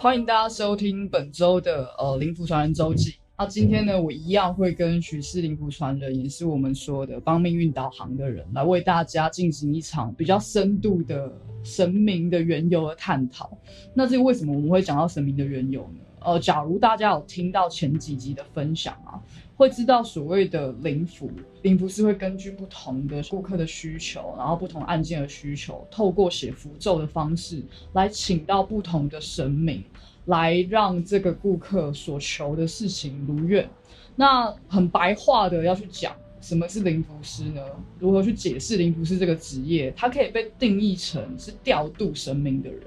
欢迎大家收听本周的呃灵符传人周记。那今天呢，我一样会跟许氏灵符传人，也是我们说的帮命运导航的人，来为大家进行一场比较深度的神明的缘由的探讨。那这个为什么我们会讲到神明的缘由呢？呃，假如大家有听到前几集的分享啊，会知道所谓的灵符，灵符是会根据不同的顾客的需求，然后不同案件的需求，透过写符咒的方式来请到不同的神明，来让这个顾客所求的事情如愿。那很白话的要去讲什么是灵符师呢？如何去解释灵符师这个职业？它可以被定义成是调度神明的人。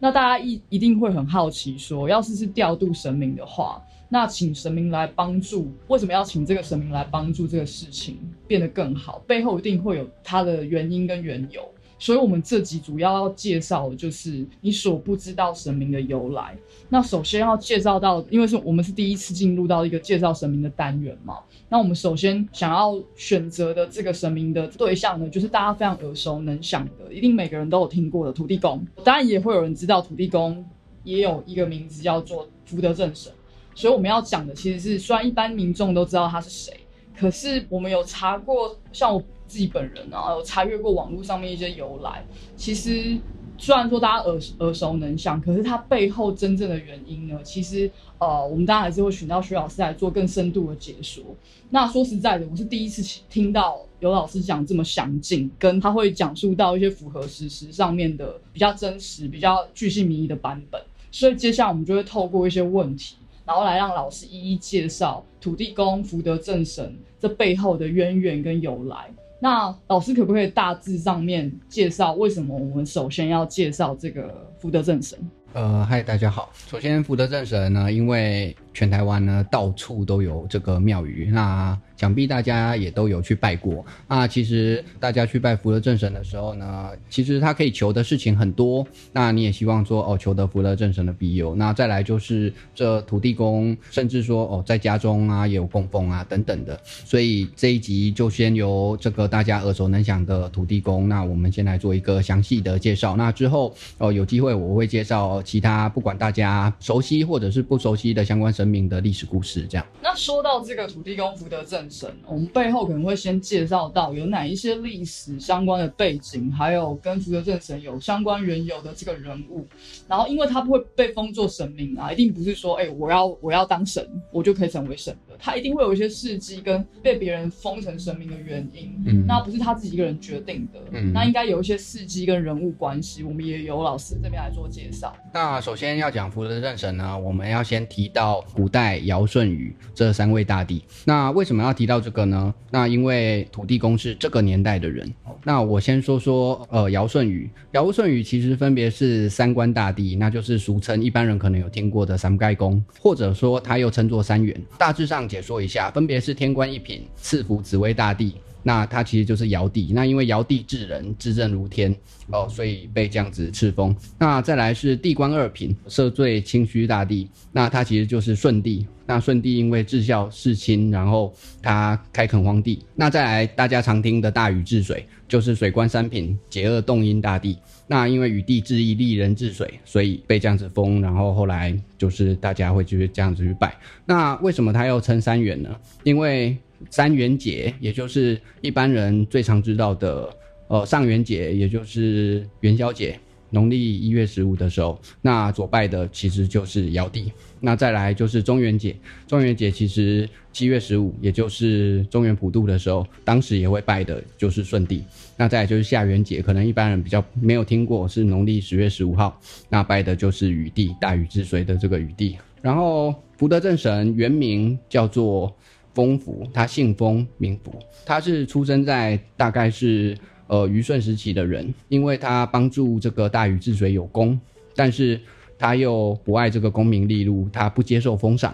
那大家一一定会很好奇，说要是是调度神明的话，那请神明来帮助，为什么要请这个神明来帮助这个事情变得更好？背后一定会有它的原因跟缘由。所以，我们这集主要要介绍的就是你所不知道神明的由来。那首先要介绍到，因为是我们是第一次进入到一个介绍神明的单元嘛。那我们首先想要选择的这个神明的对象呢，就是大家非常耳熟能详的，一定每个人都有听过的土地公。当然，也会有人知道土地公也有一个名字叫做福德正神。所以我们要讲的其实是，虽然一般民众都知道他是谁，可是我们有查过，像我。自己本人啊，有查阅过网络上面一些由来。其实虽然说大家耳耳熟能详，可是它背后真正的原因呢，其实呃，我们当然还是会请到徐老师来做更深度的解说。那说实在的，我是第一次听到有老师讲这么详尽，跟他会讲述到一些符合事实上面的比较真实、比较具细迷的版本。所以接下来我们就会透过一些问题，然后来让老师一一介绍土地公、福德正神这背后的渊源跟由来。那老师可不可以大致上面介绍为什么我们首先要介绍这个福德正神？呃，嗨，大家好。首先，福德正神呢，因为全台湾呢到处都有这个庙宇，那想必大家也都有去拜过。那其实大家去拜福德正神的时候呢，其实他可以求的事情很多。那你也希望说哦，求得福德正神的庇佑。那再来就是这土地公，甚至说哦，在家中啊也有供奉啊等等的。所以这一集就先由这个大家耳熟能详的土地公，那我们先来做一个详细的介绍。那之后哦，有机会我会介绍。其他不管大家熟悉或者是不熟悉的相关神明的历史故事，这样。那说到这个土地公福德正神，我们背后可能会先介绍到有哪一些历史相关的背景，还有跟福德正神有相关缘由的这个人物。然后，因为他不会被封作神明啊，一定不是说，哎，我要我要当神，我就可以成为神。他一定会有一些事迹跟被别人封成神明的原因。嗯，那不是他自己一个人决定的。嗯，那应该有一些事迹跟人物关系，我们也由老师这边来做介绍。那首先要讲福德正神呢，我们要先提到古代尧舜禹这三位大帝。那为什么要提到这个呢？那因为土地公是这个年代的人。那我先说说，呃，尧舜禹。尧舜禹其实分别是三官大帝，那就是俗称一般人可能有听过的三盖公，或者说他又称作三元。大致上解说一下，分别是天官一品，赐福紫薇大帝。那他其实就是尧帝，那因为尧帝治人，治政如天哦，所以被这样子赐封。那再来是地官二品，赦罪清虚大帝，那他其实就是舜帝。那舜帝因为治孝事亲，然后他开垦荒地。那再来大家常听的大禹治水，就是水官三品，解厄动因大帝。那因为禹帝治义，利人治水，所以被这样子封。然后后来就是大家会就是这样子去拜。那为什么他又称三元呢？因为三元节，也就是一般人最常知道的，呃，上元节，也就是元宵节，农历一月十五的时候，那所拜的其实就是尧帝。那再来就是中元节，中元节其实七月十五，也就是中元普渡的时候，当时也会拜的就是舜帝。那再来就是下元节，可能一般人比较没有听过，是农历十月十五号，那拜的就是禹帝，大禹治水的这个禹帝。然后福德正神原名叫做。丰福，他姓丰，名福。他是出生在大概是呃虞舜时期的人，因为他帮助这个大禹治水有功，但是他又不爱这个功名利禄，他不接受封赏，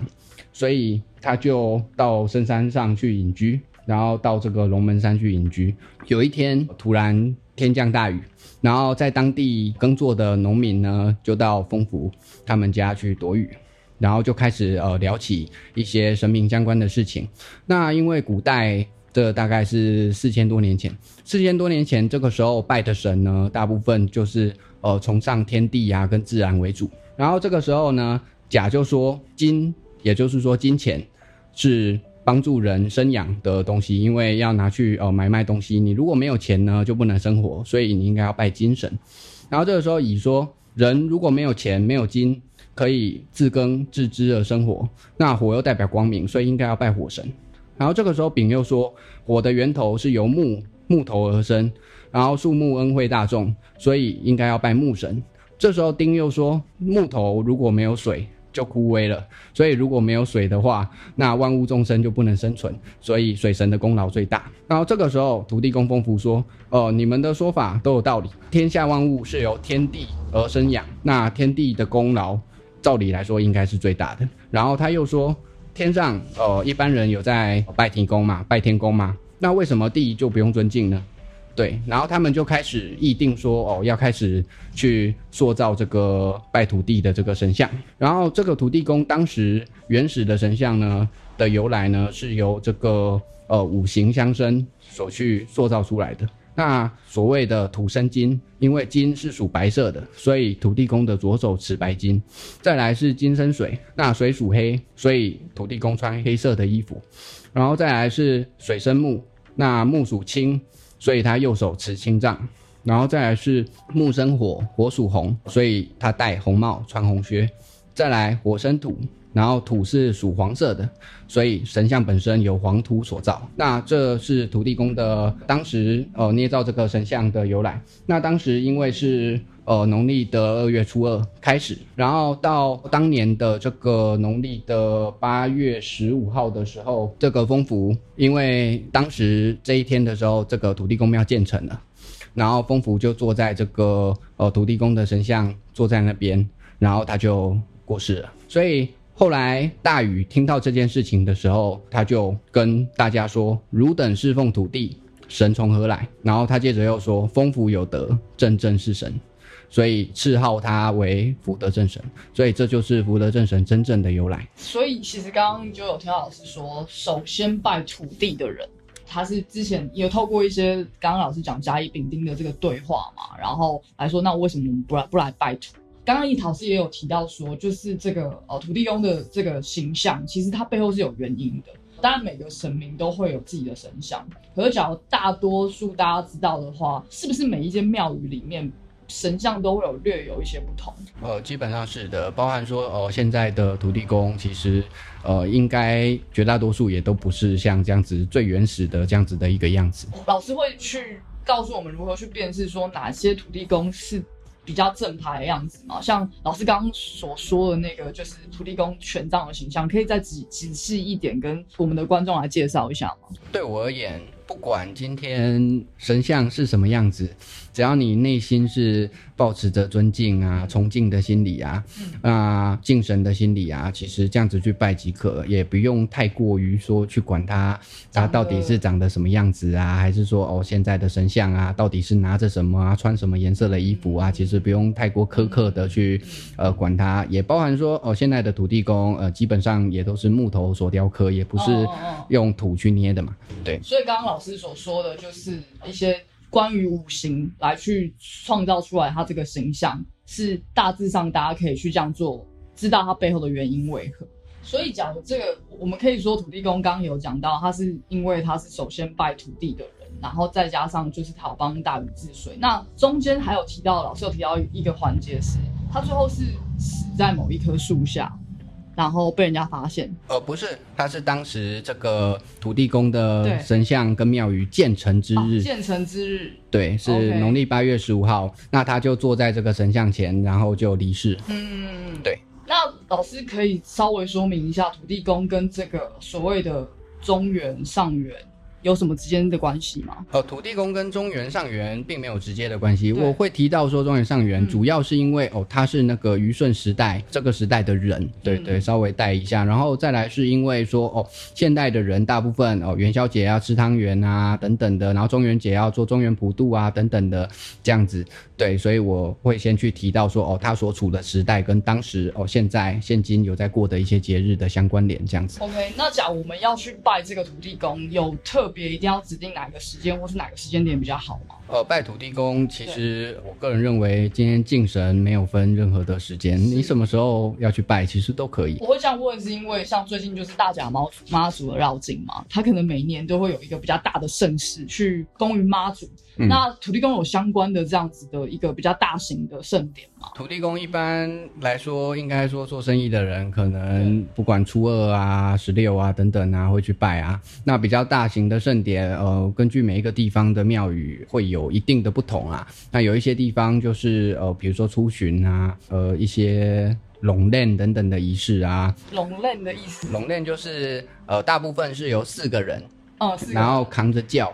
所以他就到深山上去隐居，然后到这个龙门山去隐居。有一天突然天降大雨，然后在当地耕作的农民呢，就到丰福他们家去躲雨。然后就开始呃聊起一些神明相关的事情。那因为古代这大概是四千多年前。四千多年前，这个时候拜的神呢，大部分就是呃崇尚天地呀跟自然为主。然后这个时候呢，甲就说金，也就是说金钱是帮助人生养的东西，因为要拿去呃买卖东西。你如果没有钱呢，就不能生活，所以你应该要拜金神。然后这个时候乙说，人如果没有钱没有金。可以自耕自织而生活，那火又代表光明，所以应该要拜火神。然后这个时候丙又说，火的源头是由木木头而生，然后树木恩惠大众，所以应该要拜木神。这时候丁又说，木头如果没有水就枯萎了，所以如果没有水的话，那万物众生就不能生存，所以水神的功劳最大。然后这个时候土地公丰福说，哦，你们的说法都有道理，天下万物是由天地而生养，那天地的功劳。照理来说应该是最大的。然后他又说，天上呃一般人有在拜天公嘛，拜天公嘛，那为什么地就不用尊敬呢？对，然后他们就开始议定说，哦要开始去塑造这个拜土地的这个神像。然后这个土地公当时原始的神像呢的由来呢，是由这个呃五行相生所去塑造出来的。那所谓的土生金，因为金是属白色的，所以土地公的左手持白金。再来是金生水，那水属黑，所以土地公穿黑色的衣服。然后再来是水生木，那木属青，所以他右手持青杖。然后再来是木生火，火属红，所以他戴红帽，穿红靴。再来火生土。然后土是属黄色的，所以神像本身由黄土所造。那这是土地公的当时呃捏造这个神像的由来。那当时因为是呃农历的二月初二开始，然后到当年的这个农历的八月十五号的时候，这个风符，因为当时这一天的时候，这个土地公庙建成了，然后风符就坐在这个呃土地公的神像坐在那边，然后他就过世了，所以。后来大禹听到这件事情的时候，他就跟大家说：“汝等侍奉土地神从何来？”然后他接着又说：“丰福有德，正正是神，所以赐号他为福德正神。所以这就是福德正神真正的由来。”所以其实刚刚就有听到老师说，首先拜土地的人，他是之前有透过一些刚刚老师讲甲乙丙丁的这个对话嘛，然后来说，那为什么我们不来不来拜土？刚刚一桃师也有提到说，就是这个呃土地公的这个形象，其实它背后是有原因的。当然每个神明都会有自己的神像，可是假如大多数大家知道的话，是不是每一间庙宇里面神像都会有略有一些不同？呃，基本上是的，包含说呃现在的土地公，其实呃应该绝大多数也都不是像这样子最原始的这样子的一个样子。老师会去告诉我们如何去辨识说哪些土地公是。比较正派的样子嘛，像老师刚刚所说的那个，就是土地公权杖的形象，可以再仔仔细一点跟我们的观众来介绍一下吗？对我而言。不管今天神像是什么样子，只要你内心是保持着尊敬啊、崇敬的心理啊、啊敬神的心理啊，其实这样子去拜即可，也不用太过于说去管它，它到底是长得什么样子啊，还是说哦现在的神像啊，到底是拿着什么啊，穿什么颜色的衣服啊，其实不用太过苛刻的去呃管它，也包含说哦现在的土地公呃基本上也都是木头所雕刻，也不是用土去捏的嘛，对，所以刚刚老。老师所说的就是一些关于五行来去创造出来他这个形象，是大致上大家可以去这样做，知道他背后的原因为何。所以，讲这个我们可以说土地公刚刚有讲到，他是因为他是首先拜土地的人，然后再加上就是他帮大禹治水。那中间还有提到，老师有提到一个环节是，他最后是死在某一棵树下。然后被人家发现，呃，不是，他是当时这个土地公的神像跟庙宇建成之日，建成之日，对，是农历八月十五号，那他就坐在这个神像前，然后就离世。嗯，对。那老师可以稍微说明一下土地公跟这个所谓的中原上元。有什么之间的关系吗？呃，土地公跟中原上元并没有直接的关系。我会提到说中原上元，主要是因为哦，他是那个虞舜时代这个时代的人，对对，稍微带一下。然后再来是因为说哦，现代的人大部分哦，元宵节要吃汤圆啊等等的，然后中元节要做中元普渡啊等等的这样子。对，所以我会先去提到说哦，他所处的时代跟当时哦现在现今有在过的一些节日的相关联这样子。OK，那假如我们要去拜这个土地公，有特别一定要指定哪个时间或是哪个时间点比较好吗？呃，拜土地公，其实我个人认为，今天敬神没有分任何的时间，你什么时候要去拜，其实都可以。我会这样问，是因为像最近就是大甲妈妈祖的绕境嘛，他可能每年都会有一个比较大的盛事去供于妈祖。嗯那土地公有相关的这样子的一个比较大型的盛典吗？土地公一般来说，应该说做生意的人，可能不管初二啊、十六啊等等啊，会去拜啊。那比较大型的盛典，呃，根据每一个地方的庙宇会有一定的不同啊。那有一些地方就是呃，比如说出巡啊，呃，一些龙链等等的仪式啊。龙链的意思？龙链就是呃，大部分是由四个人，嗯，是。然后扛着轿。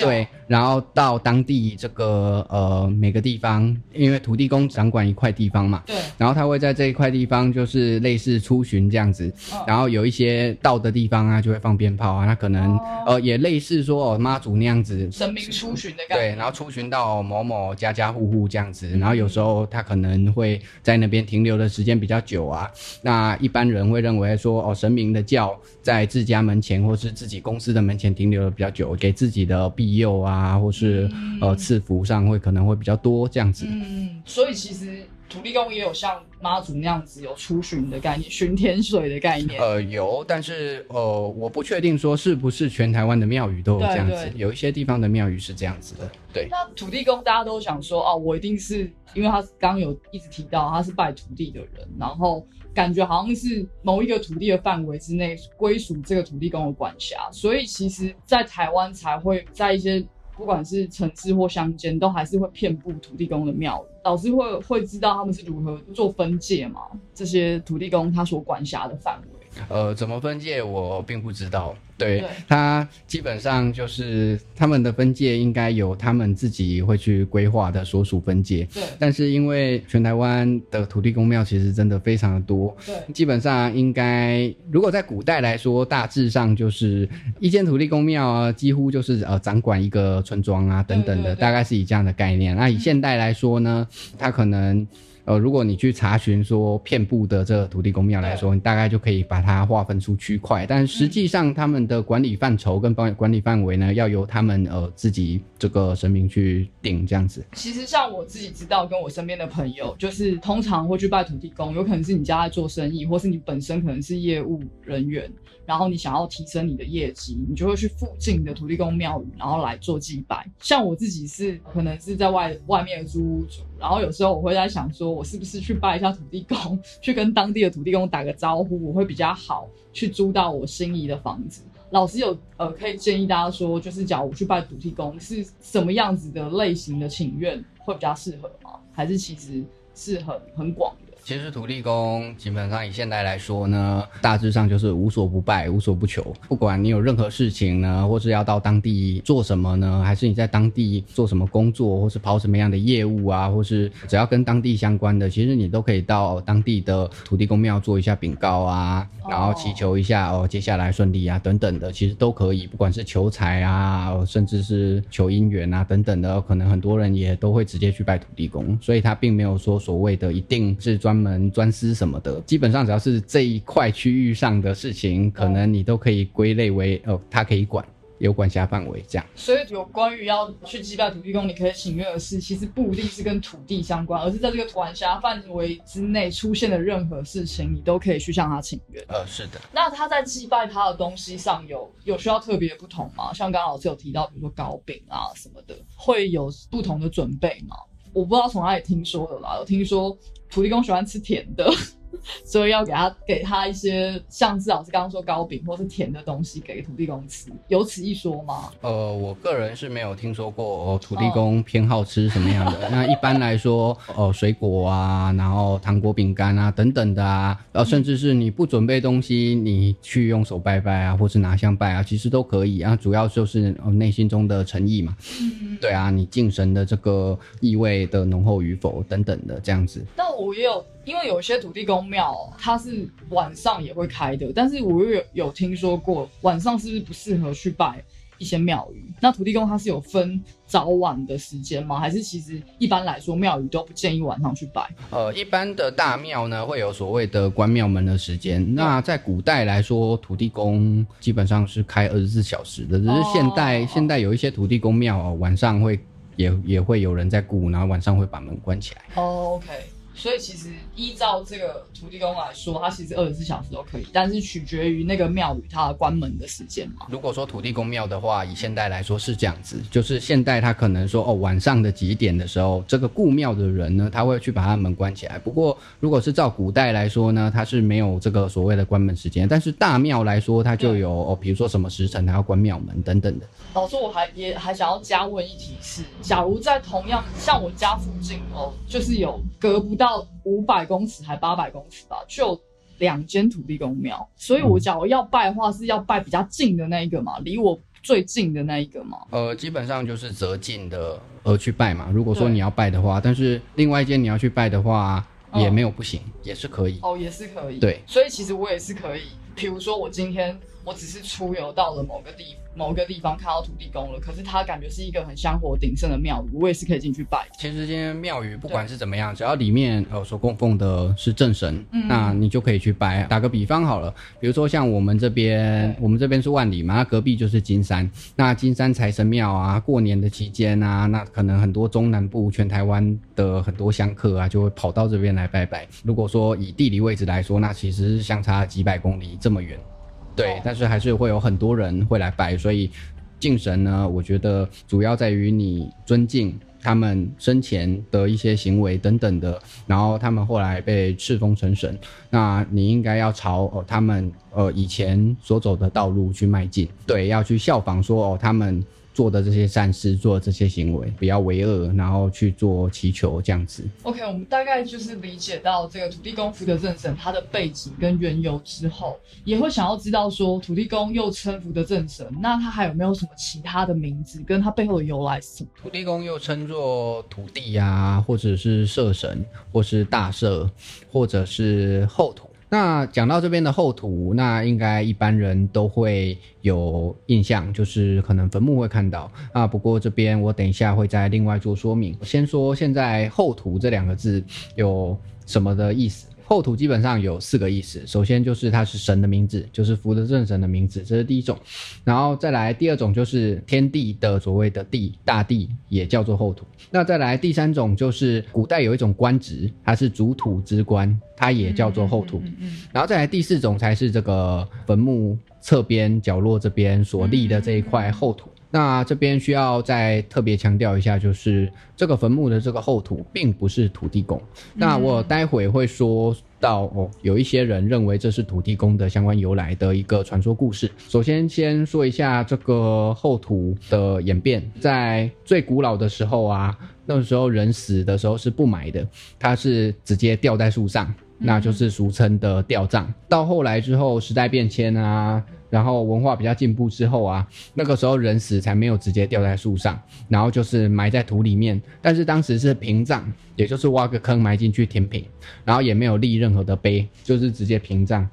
对，然后到当地这个呃每个地方，因为土地公掌管一块地方嘛，对，然后他会在这一块地方就是类似出巡这样子，嗯然后有一些到的地方啊就会放鞭炮啊，那可能、哦呃也类似说哦妈祖那样子。神明出巡的感对，然后出巡到某某家家户户这样子，然后有时候他可能会在那边停留的时间比较久啊。那一般人会认为说，哦，神明的教在自家门前或是自己公司的门前停留的比较久，给自己的庇佑啊，或是、呃赐福上会可能会比较多这样子。嗯，所以其实土地公也有像妈祖那样子有出巡的概念，巡天水的概念。呃，有，但是呃，我不确定说是不是全台湾的庙宇都有这样子有一些地方的庙宇是这样子的。对，那土地公大家都想说哦，我一定是因为他刚刚有一直提到他是拜土地的人，然后感觉好像是某一个土地的范围之内归属这个土地公的管辖，所以其实，在台湾才会在一些不管是城市或乡间，都还是会遍布土地公的庙宇。老师会会知道他们是如何做分界吗？这些土地公他所管辖的范围。呃，怎么分界我并不知道。对对它基本上就是他们的分界应该有他们自己会去规划的所属分界，对但是因为全台湾的土地公庙其实真的非常的多，对，基本上应该，如果在古代来说，大致上就是一间土地公庙啊，几乎就是呃掌管一个村庄啊等等的，大概是以这样的概念。那以现代来说呢，它可能。呃，如果你去查询说遍布的这个土地公庙来说，你大概就可以把它划分出区块，但实际上他们的管理范畴跟管管理范围呢，要由他们呃自己这个神明去定这样子。其实像我自己知道，跟我身边的朋友，就是通常会去拜土地公，有可能是你家在做生意，或是你本身可能是业务人员，然后你想要提升你的业绩，你就会去附近的土地公庙宇，然后来做祭拜。像我自己是可能是在外外面租屋主，然后有时候我会在想说，我是不是去拜一下土地公，去跟当地的土地公打个招呼，我会比较好去租到我心仪的房子。老师有呃，可以建议大家说，就是假如我去拜土地公，是什么样子的类型的请愿会比较适合吗？还是其实是很很广的？其实土地公基本上以现代来说呢，大致上就是无所不拜、无所不求。不管你有任何事情呢，或是要到当地做什么呢，还是你在当地做什么工作，或是跑什么样的业务啊，或是只要跟当地相关的，其实你都可以到当地的土地公庙做一下禀告啊，然后祈求一下哦，接下来顺利啊等等的，其实都可以。不管是求财啊，甚至是求姻缘啊等等的，可能很多人也都会直接去拜土地公，所以他并没有说所谓的一定是专门专司什么的，基本上只要是这一块区域上的事情，可能你都可以归类为哦，他可以管。有管辖范围这样。所以有关于要去祭拜土地公，你可以请愿的事，其实不一定是跟土地相关，而是在这个管辖范围之内出现的任何事情，你都可以去向他请愿。呃，是的，那他在祭拜他的东西上有有需要特别不同吗？像刚刚老师有提到，比如说糕饼啊什么的，会有不同的准备吗？我不知道从哪里听说的啦，我听说土地公喜欢吃甜的，所以要给他给他一些像是老师刚刚说糕饼或是甜的东西给土地公吃，有此一说吗？呃，我个人是没有听说过哦，土地公偏好吃什么样的。那一般来说，呃，水果啊，然后糖果、饼干啊等等的啊，呃，甚至是你不准备东西，你去用手拜拜啊，或是拿香拜啊，其实都可以啊。主要就是呃内心中的诚意嘛。嗯，对啊，你敬神的这个意味的浓厚与否等等的这样子。那我也有，因为有些土地公庙它是晚上也会开的，但是我又有有听说过晚上是不是不适合去拜？一些庙宇。那土地公它是有分早晚的时间吗？还是其实一般来说庙宇都不建议晚上去拜？呃，一般的大庙呢会有所谓的关庙门的时间。那在古代来说，土地公基本上是开二十四小时的，只是现代、哦现代有一些土地公庙哦，晚上会也也会有人在顾，然后晚上会把门关起来。哦，OK。所以其实依照这个土地公来说，它其实二十四小时都可以，但是取决于那个庙宇它关门的时间嘛。如果说土地公庙的话，以现代来说是这样子，就是现代他可能说哦晚上的几点的时候，这个顾庙的人呢，他会去把他门关起来。不过如果是照古代来说呢，它是没有这个所谓的关门时间，但是大庙来说，它就有哦，比如说什么时辰它要关庙门等等的。老师，我还也还想要加问一题是，假如在同样像我家附近哦，就是有隔不到五百公尺还八百公尺吧，就两间土地公庙，所以我假如要拜的话，是要拜比较近的那一个嘛，离我最近的那一个嘛。呃，基本上就是择近的而去拜嘛。如果说你要拜的话，但是另外一间你要去拜的话，嗯也没有不行，也是可以。哦，也是可以。对，所以其实我也是可以，比如说我今天我只是出游到了某个地某个地方看到土地公了，可是它感觉是一个很香火鼎盛的庙宇，我也是可以进去拜。其实今天庙宇不管是怎么样，只要里面呃所供奉的是正神，嗯那你就可以去拜。打个比方好了，比如说像我们这边，我们这边是万里嘛，那隔壁就是金山。那金山财神庙啊，过年的期间啊，那可能很多中南部、全台湾的很多香客啊，就会跑到这边来拜拜。如果说以地理位置来说，那其实是相差几百公里这么远。对哦，但是还是会有很多人会来拜，所以敬神呢，我觉得主要在于你尊敬他们生前的一些行为等等的，然后他们后来被敕封成神，那你应该要朝哦他们呃以前所走的道路去迈进，对，要去效仿说哦他们。做的这些善事，做的这些行为，不要为恶，然后去做祈求这样子。OK，我们大概就是理解到这个土地公福德正神他的背景跟缘由之后，也会想要知道说土地公又称福德正神，那他还有没有什么其他的名字，跟他背后的由来是什么？土地公又称作土地呀、或者是社神，或是大社，或者是后土。那讲到这边的厚土，那应该一般人都会有印象，就是可能坟墓会看到啊。不过这边我等一下会再另外做说明。先说现在厚土这两个字有什么的意思？后土基本上有四个意思，首先就是它是神的名字，就是福德正神的名字，这是第一种。然后再来第二种就是天地的所谓的地大地，也叫做后土。那再来第三种就是古代有一种官职，它是主土之官，它也叫做后土。嗯嗯然后再来第四种才是这个坟墓侧边角落这边所立的这一块后土。那这边需要再特别强调一下，就是这个坟墓的这个后土并不是土地公。那我待会会说到哦，有一些人认为这是土地公的相关由来的一个传说故事。首先先说一下这个后土的演变，在最古老的时候啊，那时候人死的时候是不埋的，他是直接吊在树上。那就是俗称的吊葬。到后来之后，时代变迁啊，然后文化比较进步之后啊，那个时候人死才没有直接吊在树上，然后就是埋在土里面。但是当时是平葬，也就是挖个坑埋进去填平，然后也没有立任何的碑，就是直接平葬。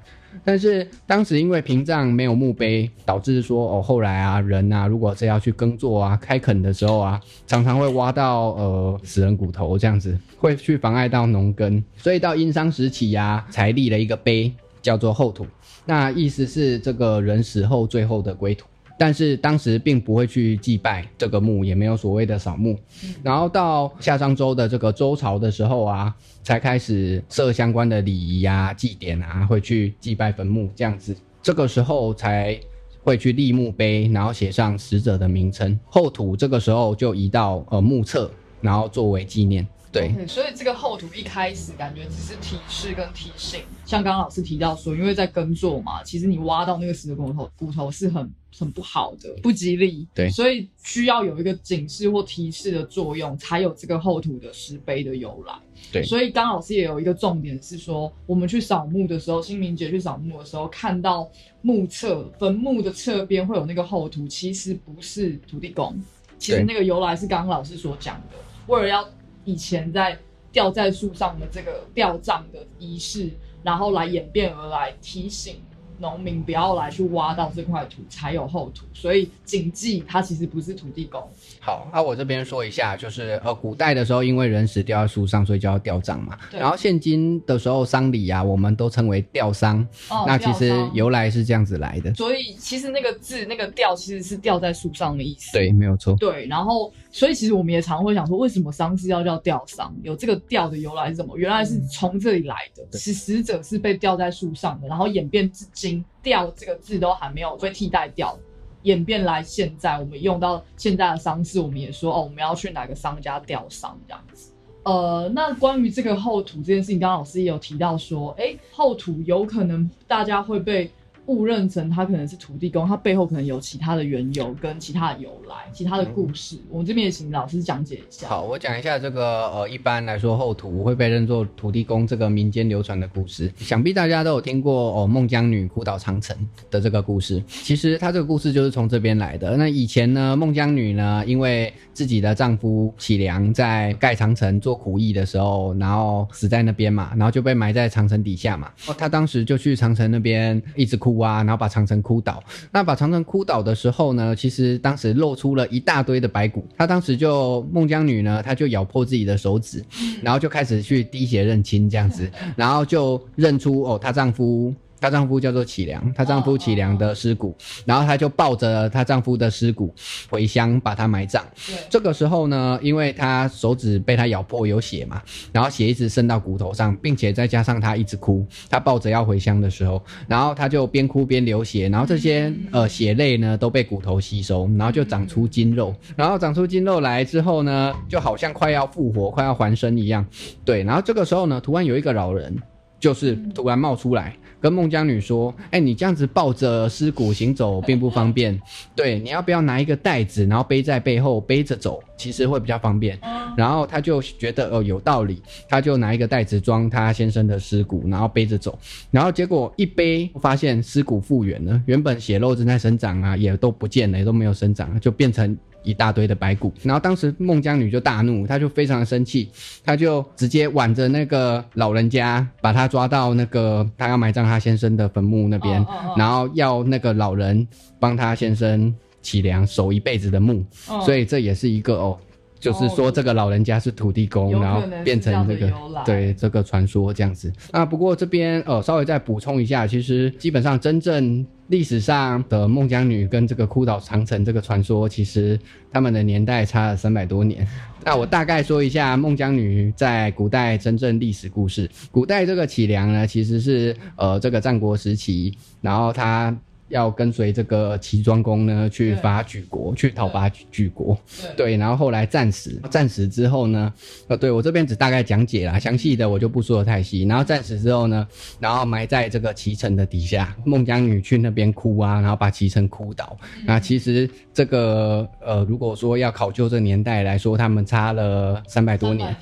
但是当时因为屏障没有墓碑，导致说哦，后来啊人啊，如果是要去耕作啊、开垦的时候啊，常常会挖到呃死人骨头这样子，会去妨碍到农耕。所以到殷商时期呀、才立了一个碑，叫做后土。那意思是这个人死后最后的归途。但是当时并不会去祭拜这个墓，也没有所谓的扫墓。然后到夏商周的这个周朝的时候啊，才开始设相关的礼仪啊、祭典啊，会去祭拜坟墓这样子。这个时候才会去立墓碑，然后写上死者的名称。后土这个时候就移到呃墓侧，然后作为纪念。对。所以这个厚土一开始感觉只是提示跟提醒，像刚刚老师提到说，因为在耕作嘛，其实你挖到那个死的骨头，骨头是很很不好的，不吉利。对。所以需要有一个警示或提示的作用，才有这个厚土的石碑的由来。对。所以刚老师也有一个重点是说，我们去扫墓的时候，清明节去扫墓的时候，看到墓侧坟墓的侧边会有那个厚土，其实不是土地公，其实那个由来是刚刚老师所讲的，为了要以前在吊在树上的这个吊葬的仪式，然后来演变而来提醒农民不要来去挖到这块土，才有后土。所以谨记，它其实不是土地公。好，那我这边说一下，就是呃，古代的时候，因为人死掉在树上，所以叫吊葬嘛。对然后现今的时候，丧礼啊，我们都称为吊丧。哦那其实由来是这样子来的。所以其实那个字那个吊其实是吊在树上的意思。对，没有错。对，然后所以其实我们也常会想说，为什么丧事要叫吊丧？有这个吊的由来是什么？原来是从这里来的，对是死者是被吊在树上的，然后演变至今，吊这个字都还没有被替代掉。演变来现在，我们用到现在的丧事，我们也说哦，我们要去哪个商家吊丧这样子。呃，那关于这个后土这件事情，刚刚老师也有提到说，哎，后土有可能大家会被误认成他可能是土地公，他背后可能有其他的缘由跟其他的由来、其他的故事。我们这边也请老师讲解一下。好，我讲一下这个呃，一般来说后土会被认作土地公这个民间流传的故事，想必大家都有听过哦，孟姜女哭倒长城的这个故事。其实她这个故事就是从这边来的。那以前呢，孟姜女呢，因为自己的丈夫启良在盖长城做苦役的时候，然后死在那边嘛，然后就被埋在长城底下嘛。哦，她当时就去长城那边一直哭啊，然后把长城哭倒。那把长城哭倒的时候呢，其实当时露出了一大堆的白骨。她当时就孟姜女呢，她就咬破自己的手指，然后就开始去滴血认亲这样子，然后就认出哦，她丈夫。她丈夫叫做启良，她丈夫启良的尸骨，然后她就抱着她丈夫的尸骨回乡把它埋葬。这个时候呢，因为她手指被她咬破有血嘛，然后血一直渗到骨头上，并且再加上她一直哭，她抱着要回乡的时候，然后她就边哭边流血，然后这些呃血泪呢都被骨头吸收，然后就长出筋肉，然后长出筋肉来之后呢，就好像快要复活、快要还生一样。对，然后这个时候呢，突然有一个老人，就是突然冒出来。跟孟姜女说：“哎、你这样子抱着尸骨行走并不方便，对，你要不要拿一个袋子，然后背在背后背着走，其实会比较方便。”然后他就觉得哦有道理，他就拿一个袋子装他先生的尸骨，然后背着走。然后结果一背，发现尸骨复原了，原本血肉正在生长啊，也都不见了，也都没有生长，就变成一大堆的白骨。然后当时孟姜女就大怒，她就非常的生气，她就直接挽着那个老人家，把他抓到那个她要埋葬她先生的坟墓那边，哦哦哦然后要那个老人帮她先生起梁守一辈子的墓。嗯所以这也是一个哦。就是说，这个老人家是土地公，然后变成这个对这个传说这样子。那不过这边呃稍微再补充一下，其实基本上真正历史上的孟姜女跟这个哭倒长城这个传说，其实他们的年代差了三百多年。那我大概说一下孟姜女在古代真正历史故事。古代这个启梁呢，其实是呃这个战国时期，然后他。要跟随这个齐庄公呢去伐举国，去讨伐举举国。对对，然后后来战死，战死之后呢，呃，对我这边只大概讲解啦，详细的我就不说的太细。然后战死之后呢，然后埋在这个齐城的底下，孟姜女去那边哭啊，然后把齐城哭倒。那其实这个呃，如果说要考究这年代来说，他们差了三百多年。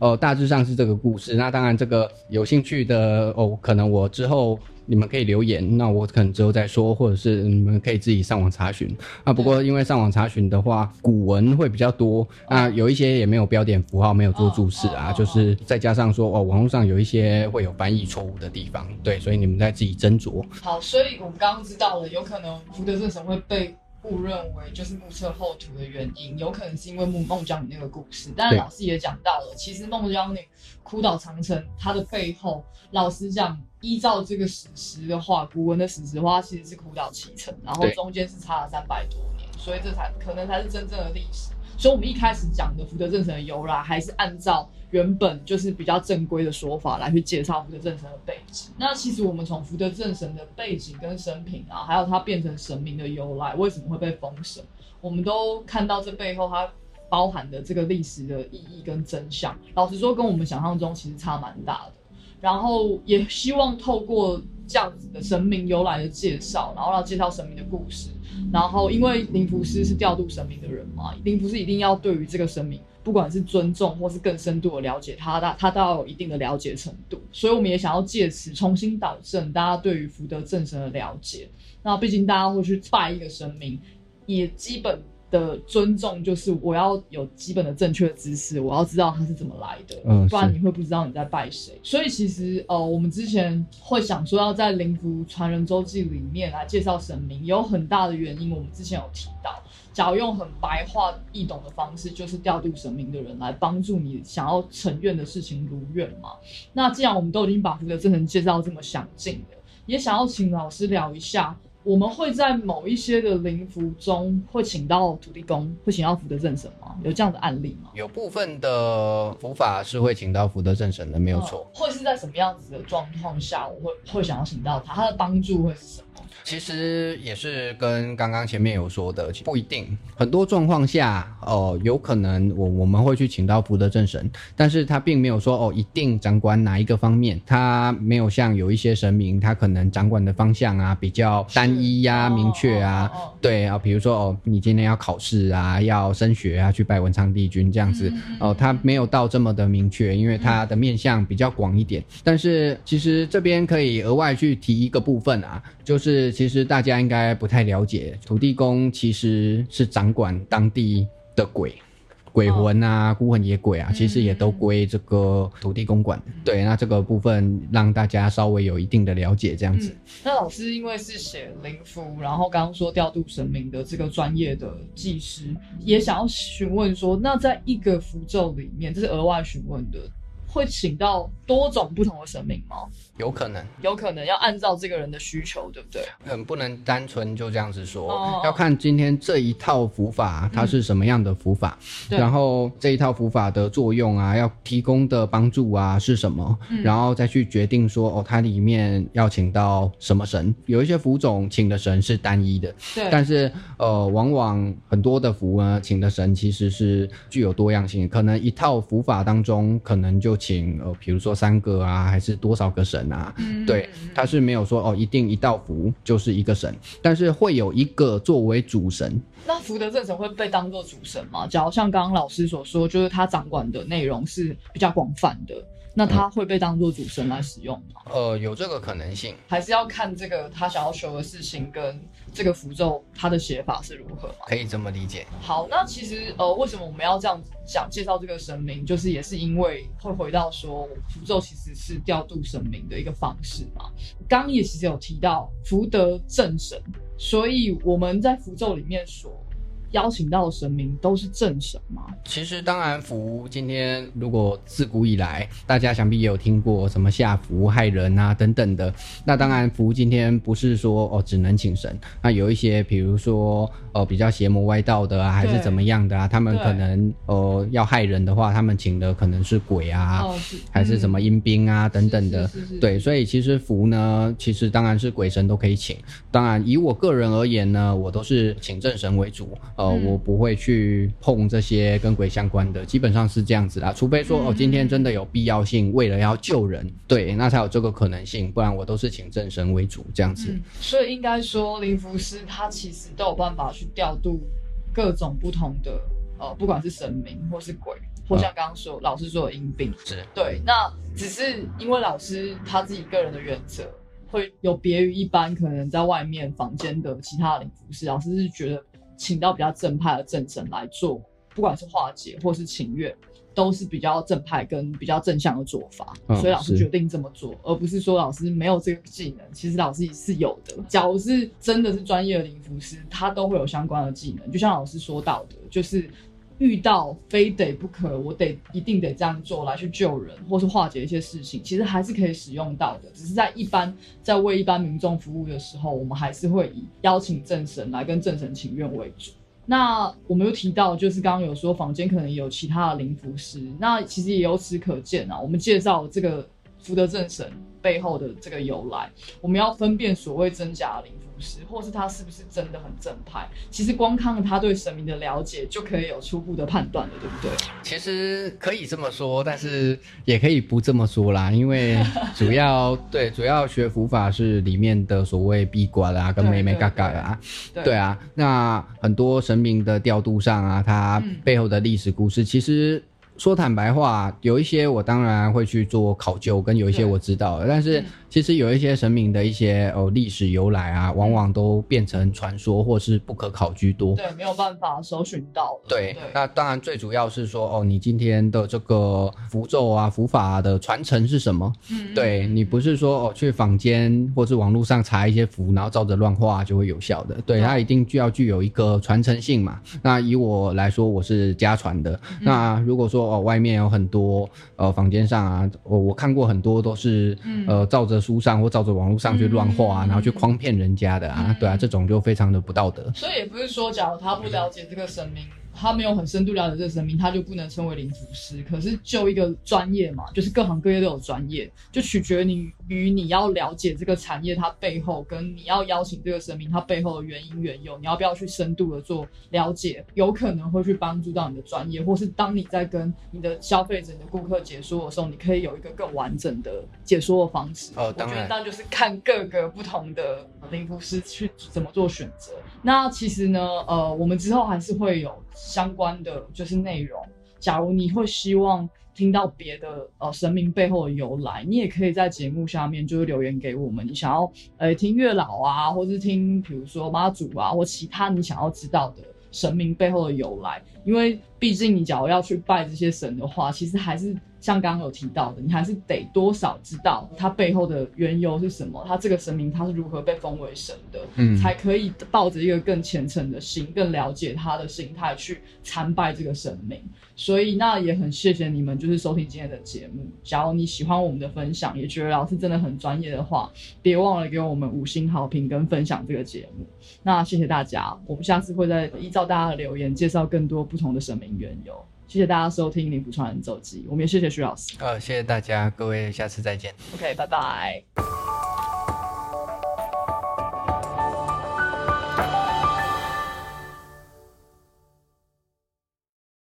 300年哦，大致上是这个故事。那当然，这个有兴趣的哦，可能我之后你们可以留言，那我可能之后再说，或者是你们可以自己上网查询。啊，不过因为上网查询的话，古文会比较多，那有一些也没有标点符号，没有做注释啊，就是再加上说哦，网络上有一些会有翻译错误的地方，对，所以你们再自己斟酌。好，所以我们刚刚知道了，有可能福德正神会被误认为就是目测后土的原因，有可能是因为孟孟姜女那个故事。但是老师也讲到了，其实孟姜女哭倒长城，它的背后，老实讲，依照这个史实的话，古文的史实的话，其实是哭倒七成，然后中间是差了三百多年，所以这才可能才是真正的历史。所以，我们一开始讲的福德正神的由来，还是按照原本就是比较正规的说法来去介绍福德正神的背景。那其实我们从福德正神的背景跟生平啊，还有他变成神明的由来，为什么会被封神，我们都看到这背后它包含的这个历史的意义跟真相。老实说，跟我们想象中其实差蛮大的。然后也希望透过这样子的神明由来的介绍，然后让介绍神明的故事。然后，因为灵符师是调度神明的人嘛，灵符师一定要对于这个神明，不管是尊重或是更深度的了解他，他他都要有一定的了解程度。所以，我们也想要借此重新导正大家对于福德正神的了解。那毕竟大家会去拜一个神明，也基本的尊重就是我要有基本的正确的知识，我要知道它是怎么来的，嗯不然你会不知道你在拜谁。所以其实呃，我们之前会想说要在灵符传人周记里面来介绍神明，有很大的原因，我们之前有提到。假如用很白话易懂的方式，就是调度神明的人来帮助你想要成愿的事情如愿嘛。那既然我们都已经把福德正神介绍这么详尽了，也想要请老师聊一下，我们会在某一些的灵符中会请到土地公，会请到福德正神吗？有这样的案例吗？有部分的符法是会请到福德正神的，没有错。嗯会是在什么样子的状况下，我会会想要请到他？他的帮助会是什么？其实也是跟刚刚前面有说的，不一定。很多状况下，哦、有可能我我们会去请到福德正神，但是他并没有说哦，一定掌管哪一个方面，他没有像有一些神明，他可能掌管的方向啊比较单一呀、是明确啊。哦哦哦对啊，比如说哦，你今天要考试啊，要升学啊，去拜文昌帝君这样子，哦，他没有到这么的明确，因为他的面向比较广一点。但是其实这边可以额外去提一个部分啊，就是其实大家应该不太了解，土地公其实是掌管当地的鬼。鬼魂啊，孤魂野鬼啊，其实也都归这个土地公管。对，那这个部分让大家稍微有一定的了解，这样子。嗯，那老师因为是写灵符，然后刚刚说调度神明的这个专业的技师，也想要询问说，那在一个符咒里面，这是额外询问的，会请到多种不同的神明吗？有可能。有可能要按照这个人的需求，对不对？嗯，不能单纯就这样子说，哦要看今天这一套符法它是什么样的符法，对然后这一套符法的作用啊，要提供的帮助啊是什么，嗯然后再去决定说哦，它里面要请到什么神。有一些符种请的神是单一的，对，但是呃，往往很多的符呢，请的神其实是具有多样性，可能一套符法当中可能就请呃，比如说三个啊，还是多少个神啊，嗯对，他是没有说哦，一定一道符就是一个神，但是会有一个作为主神。那福德正神会被当做主神吗？假如像刚刚老师所说，就是他掌管的内容是比较广泛的，那他会被当做主神来使用吗？呃，有这个可能性。还是要看这个他想要求的事情跟这个符咒它的写法是如何嘛？可以这么理解，好，那其实呃，为什么我们要这样讲介绍这个神明，就是也是因为会回到说符咒其实是调度神明的一个方式嘛。刚刚也其实有提到福德正神，所以我们在符咒里面所邀请到的神明都是正神吗？其实当然符今天如果自古以来大家想必也有听过什么下符害人啊等等的，那当然符今天不是说哦只能请神，那有一些比如说呃比较邪魔歪道的啊，还是怎么样的啊，他们可能呃要害人的话，他们请的可能是鬼啊，哦，是还是什么阴兵啊、等等的。是是是是对，所以其实符呢，其实当然是鬼神都可以请。当然，以我个人而言呢，我都是请正神为主，呃，嗯我不会去碰这些跟鬼相关的，基本上是这样子啦。除非说嗯哦，今天真的有必要性，为了要救人，对，那才有这个可能性，不然我都是请正神为主这样子。嗯，所以应该说灵符师他其实都有办法去调度各种不同的呃，不管是神明或是鬼，或像刚刚说、老师说的阴病。是，对，那只是因为老师他自己个人的原则会有别于一般可能在外面房间的其他的灵符师，老师是觉得请到比较正派的正神来做，不管是化解或是请愿。都是比较正派跟比较正向的做法，嗯所以老师是决定这么做，而不是说老师没有这个技能。其实老师是有的。假如是真的是专业的灵符师，他都会有相关的技能。就像老师说到的，就是遇到非得不可，我得一定得这样做来去救人，或是化解一些事情，其实还是可以使用到的。只是在一般在为一般民众服务的时候，我们还是会以邀请正神来跟正神请愿为主。那我们又提到，就是刚刚有说房间可能有其他的灵符师，那其实也由此可见啊，我们介绍这个福德正神背后的这个由来，我们要分辨所谓真假的灵符师，或是他是不是真的很正派。其实光看他对神明的了解，就可以有初步的判断了，对不对？其实可以这么说，但是也可以不这么说啦，因为 主要对主要学佛法是里面的所谓闭关啊，跟对美美对嘎嘎啊，对对啊，那很多神明的调度上啊，它嗯背后的历史故事，其实说坦白话，有一些我当然会去做考究，跟有一些我知道的，但是其实有一些神明的一些哦历史由来啊，往往都变成传说或是不可考居多。对，没有办法搜寻到。对，那当然最主要是说哦，你今天的这个符咒啊、符法的传承是什么？嗯，对你不是说哦去坊间或是网络上查一些符，然后照着乱画就会有效的。对，它一定就要具有一个传承性嘛。那以我来说，我是家传的。那如果说哦外面有很多呃坊间上啊，我我看过很多都是呃照着书上或照着网络上去乱画，然后去诓骗人家的啊，对啊，这种就非常的不道德。所以也不是说，假如他不了解这个神明。他没有很深度了解这个神明，他就不能称为灵符师。可是就一个专业嘛，就是各行各业都有专业，就取决于于你要了解这个产业它背后，跟你要邀请这个神明它背后的原因缘由，你要不要去深度的做了解，有可能会去帮助到你的专业，或是当你在跟你的消费者、你的顾客解说的时候，你可以有一个更完整的解说的方式。哦，当然，当然就是看各个不同的灵符师去怎么做选择。那其实呢，呃，我们之后还是会有。相关的就是内容。假如你会希望听到别的呃神明背后的由来，你也可以在节目下面就是留言给我们。你想要呃听月老啊，或是听比如说妈祖啊，或其他你想要知道的神明背后的由来。因为毕竟你假如要去拜这些神的话，其实还是。像刚刚有提到的，你还是得多少知道它背后的缘由是什么，它这个神明它是如何被封为神的，嗯，才可以抱着一个更虔诚的心，更了解他的心态去参拜这个神明。所以那也很谢谢你们，就是收听今天的节目。假如你喜欢我们的分享，也觉得老师真的很专业的话，别忘了给我们五星好评跟分享这个节目。那谢谢大家，我们下次会再依照大家的留言介绍更多不同的神明缘由。谢谢大家收听《林福传人周记》，我们也谢谢徐老师。呃，谢谢大家，各位，下次再见。OK，拜拜。